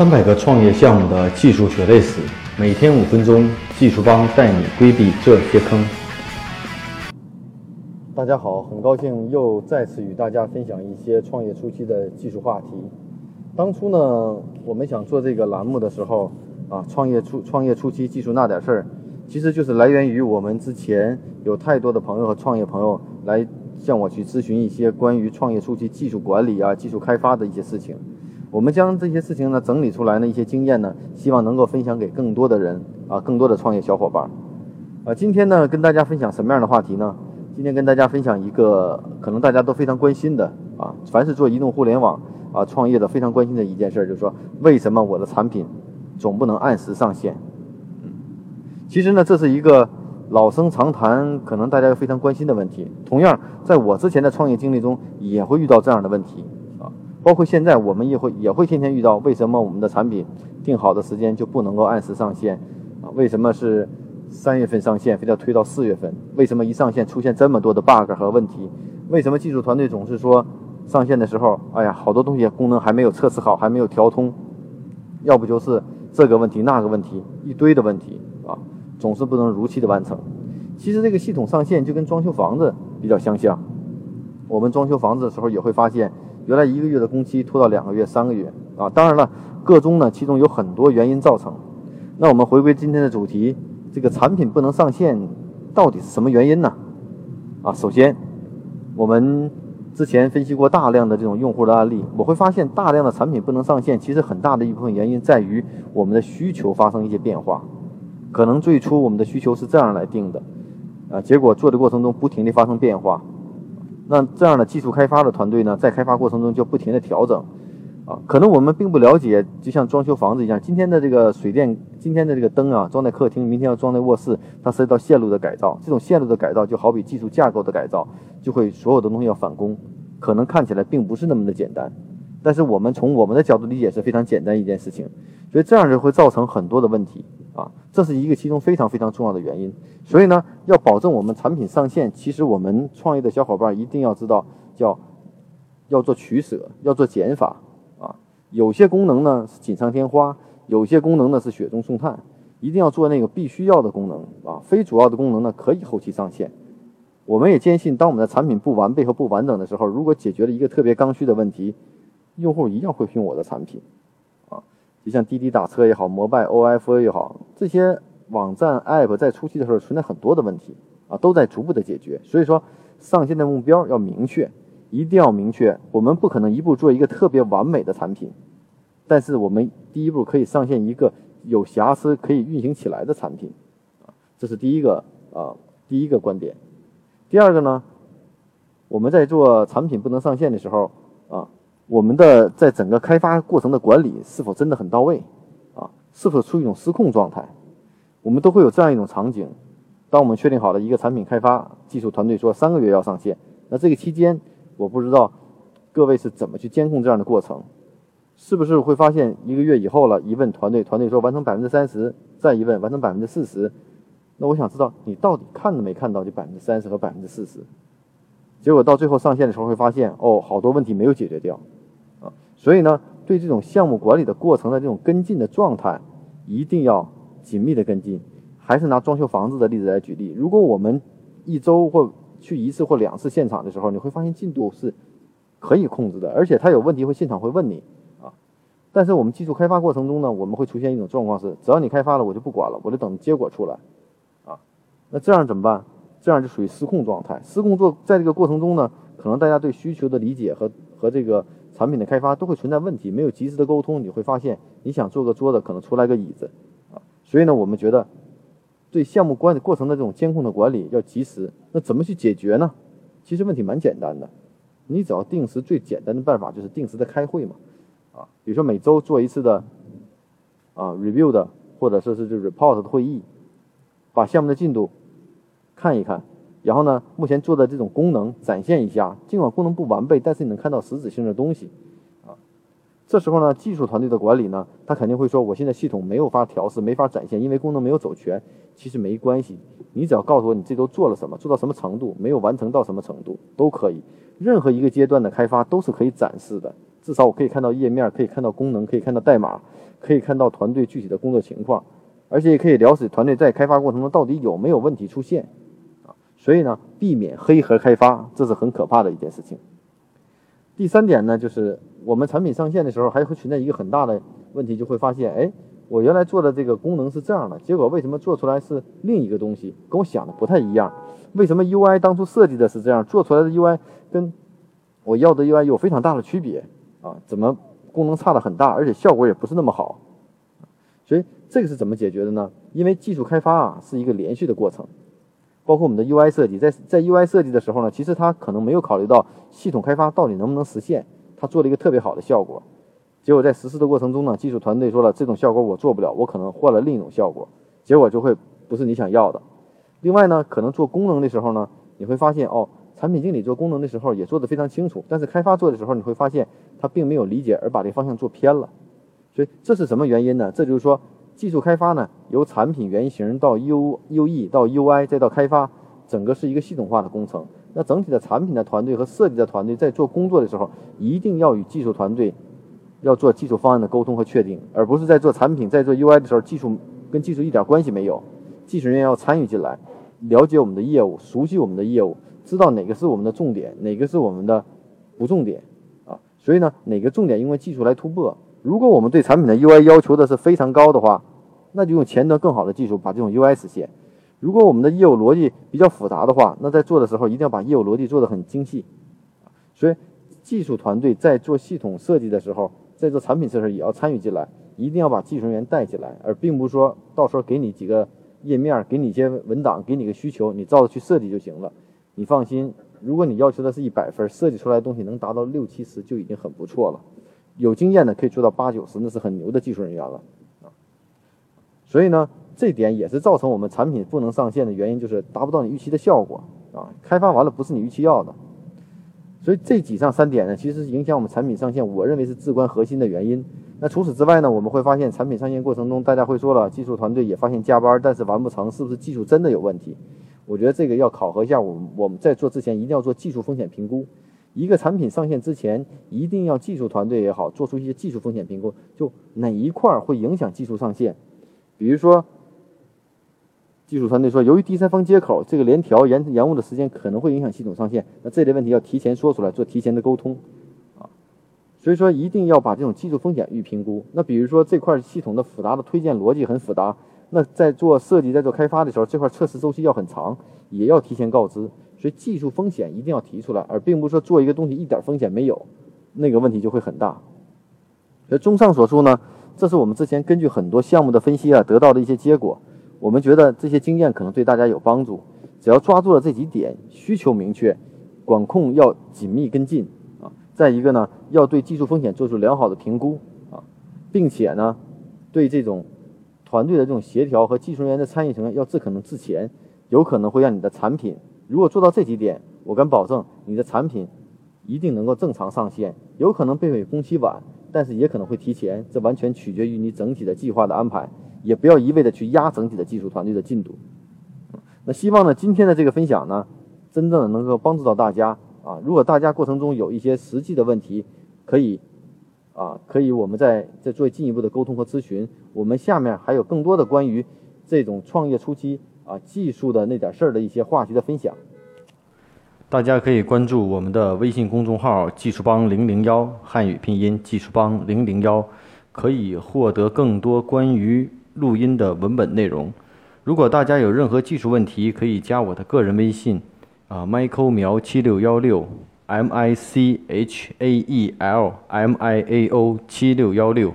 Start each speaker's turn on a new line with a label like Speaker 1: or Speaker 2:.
Speaker 1: 三百个创业项目的技术血泪史，每天五分钟，技术帮带你规避这些坑。大家好，很高兴又再次与大家分享一些创业初期的技术话题。当初呢，我们想做这个栏目的时候，啊，创业初创业初期技术那点事儿，其实就是来源于我们之前有太多的朋友和创业朋友来向我去咨询一些关于创业初期技术管理啊、技术开发的一些事情。我们将这些事情呢整理出来呢一些经验呢，希望能够分享给更多的人啊，更多的创业小伙伴。啊，今天呢跟大家分享什么样的话题呢？今天跟大家分享一个可能大家都非常关心的啊，凡是做移动互联网啊创业的非常关心的一件事，就是说为什么我的产品总不能按时上线？嗯，其实呢这是一个老生常谈，可能大家非常关心的问题。同样，在我之前的创业经历中也会遇到这样的问题。包括现在，我们也会也会天天遇到，为什么我们的产品定好的时间就不能够按时上线啊？为什么是三月份上线，非要推到四月份？为什么一上线出现这么多的 bug 和问题？为什么技术团队总是说上线的时候，哎呀，好多东西功能还没有测试好，还没有调通？要不就是这个问题那个问题，一堆的问题啊，总是不能如期的完成。其实这个系统上线就跟装修房子比较相像，我们装修房子的时候也会发现。原来一个月的工期拖到两个月、三个月啊！当然了，个中呢，其中有很多原因造成。那我们回归今天的主题，这个产品不能上线，到底是什么原因呢？啊，首先，我们之前分析过大量的这种用户的案例，我会发现大量的产品不能上线，其实很大的一部分原因在于我们的需求发生一些变化。可能最初我们的需求是这样来定的，啊，结果做的过程中不停地发生变化。那这样的技术开发的团队呢，在开发过程中就不停的调整，啊，可能我们并不了解，就像装修房子一样，今天的这个水电，今天的这个灯啊，装在客厅，明天要装在卧室，它涉及到线路的改造，这种线路的改造就好比技术架构的改造，就会所有的东西要返工，可能看起来并不是那么的简单，但是我们从我们的角度理解是非常简单一件事情，所以这样就会造成很多的问题。啊，这是一个其中非常非常重要的原因。所以呢，要保证我们产品上线，其实我们创业的小伙伴一定要知道，叫要做取舍，要做减法啊。有些功能呢是锦上添花，有些功能呢是雪中送炭，一定要做那个必须要的功能啊。非主要的功能呢可以后期上线。我们也坚信，当我们的产品不完备和不完整的时候，如果解决了一个特别刚需的问题，用户一样会用我的产品。就像滴滴打车也好，摩拜 OFO 也好，这些网站 App 在初期的时候存在很多的问题啊，都在逐步的解决。所以说，上线的目标要明确，一定要明确。我们不可能一步做一个特别完美的产品，但是我们第一步可以上线一个有瑕疵可以运行起来的产品啊，这是第一个啊，第一个观点。第二个呢，我们在做产品不能上线的时候啊。我们的在整个开发过程的管理是否真的很到位啊？是否处于一种失控状态？我们都会有这样一种场景：当我们确定好了一个产品开发，技术团队说三个月要上线，那这个期间，我不知道各位是怎么去监控这样的过程？是不是会发现一个月以后了，一问团队，团队说完成百分之三十，再一问完成百分之四十，那我想知道你到底看都没看到这百分之三十和百分之四十？结果到最后上线的时候会发现，哦，好多问题没有解决掉。所以呢，对这种项目管理的过程的这种跟进的状态，一定要紧密的跟进。还是拿装修房子的例子来举例，如果我们一周或去一次或两次现场的时候，你会发现进度是可以控制的，而且他有问题会现场会问你啊。但是我们技术开发过程中呢，我们会出现一种状况是，只要你开发了，我就不管了，我就等结果出来啊。那这样怎么办？这样就属于失控状态。失控做在这个过程中呢，可能大家对需求的理解和和这个。产品的开发都会存在问题，没有及时的沟通，你会发现你想做个桌子，可能出来个椅子，啊，所以呢，我们觉得对项目管理过程的这种监控的管理要及时。那怎么去解决呢？其实问题蛮简单的，你只要定时，最简单的办法就是定时的开会嘛，啊，比如说每周做一次的啊 review 的，或者说是就 report 的会议，把项目的进度看一看。然后呢，目前做的这种功能展现一下，尽管功能不完备，但是你能看到实质性的东西，啊，这时候呢，技术团队的管理呢，他肯定会说，我现在系统没有法调试，没法展现，因为功能没有走全。其实没关系，你只要告诉我你这周做了什么，做到什么程度，没有完成到什么程度都可以。任何一个阶段的开发都是可以展示的，至少我可以看到页面，可以看到功能，可以看到代码，可以看到团队具体的工作情况，而且也可以了解团队在开发过程中到底有没有问题出现。所以呢，避免黑盒开发，这是很可怕的一件事情。第三点呢，就是我们产品上线的时候，还会存在一个很大的问题，就会发现，哎，我原来做的这个功能是这样的，结果为什么做出来是另一个东西，跟我想的不太一样？为什么 UI 当初设计的是这样，做出来的 UI 跟我要的 UI 有非常大的区别啊？怎么功能差的很大，而且效果也不是那么好？所以这个是怎么解决的呢？因为技术开发啊是一个连续的过程。包括我们的 UI 设计，在在 UI 设计的时候呢，其实他可能没有考虑到系统开发到底能不能实现，他做了一个特别好的效果，结果在实施的过程中呢，技术团队说了这种效果我做不了，我可能换了另一种效果，结果就会不是你想要的。另外呢，可能做功能的时候呢，你会发现哦，产品经理做功能的时候也做得非常清楚，但是开发做的时候你会发现他并没有理解，而把这方向做偏了。所以这是什么原因呢？这就是说。技术开发呢，由产品原型到 U U E 到 U I 再到开发，整个是一个系统化的工程。那整体的产品的团队和设计的团队在做工作的时候，一定要与技术团队要做技术方案的沟通和确定，而不是在做产品、在做 U I 的时候，技术跟技术一点关系没有。技术人员要参与进来，了解我们的业务，熟悉我们的业务，知道哪个是我们的重点，哪个是我们的不重点啊。所以呢，哪个重点，因为技术来突破。如果我们对产品的 U I 要求的是非常高的话，那就用前端更好的技术把这种 UI 实现。如果我们的业务逻辑比较复杂的话，那在做的时候一定要把业务逻辑做得很精细。所以，技术团队在做系统设计的时候，在做产品设计也要参与进来，一定要把技术人员带进来，而并不是说到时候给你几个页面，给你一些文档，给你个需求，你照着去设计就行了。你放心，如果你要求的是一百分，设计出来的东西能达到六七十就已经很不错了。有经验的可以做到八九十，那是很牛的技术人员了。所以呢，这点也是造成我们产品不能上线的原因，就是达不到你预期的效果啊。开发完了不是你预期要的，所以这几上三点呢，其实影响我们产品上线，我认为是至关核心的原因。那除此之外呢，我们会发现产品上线过程中，大家会说了，技术团队也发现加班，但是完不成，是不是技术真的有问题？我觉得这个要考核一下，我们我们在做之前一定要做技术风险评估。一个产品上线之前，一定要技术团队也好，做出一些技术风险评估，就哪一块会影响技术上线。比如说，技术团队说，由于第三方接口这个联调延延误的时间可能会影响系统上线，那这类问题要提前说出来，做提前的沟通，啊，所以说一定要把这种技术风险预评估。那比如说这块系统的复杂的推荐逻辑很复杂，那在做设计、在做开发的时候，这块测试周期要很长，也要提前告知。所以技术风险一定要提出来，而并不是说做一个东西一点风险没有，那个问题就会很大。所以综上所述呢。这是我们之前根据很多项目的分析啊得到的一些结果，我们觉得这些经验可能对大家有帮助。只要抓住了这几点，需求明确，管控要紧密跟进啊。再一个呢，要对技术风险做出良好的评估啊，并且呢，对这种团队的这种协调和技术人员的参与程要尽可能自前，有可能会让你的产品，如果做到这几点，我敢保证你的产品一定能够正常上线，有可能被尾工期晚。但是也可能会提前，这完全取决于你整体的计划的安排，也不要一味的去压整体的技术团队的进度。那希望呢，今天的这个分享呢，真正的能够帮助到大家啊。如果大家过程中有一些实际的问题，可以啊，可以我们再再做进一步的沟通和咨询。我们下面还有更多的关于这种创业初期啊技术的那点事儿的一些话题的分享。大家可以关注我们的微信公众号“技术帮零零幺”汉语拼音“技术帮零零幺”，可以获得更多关于录音的文本内容。如果大家有任何技术问题，可以加我的个人微信，啊，Michael 苗七六幺六，M I C H A E L M I A O 七六幺六。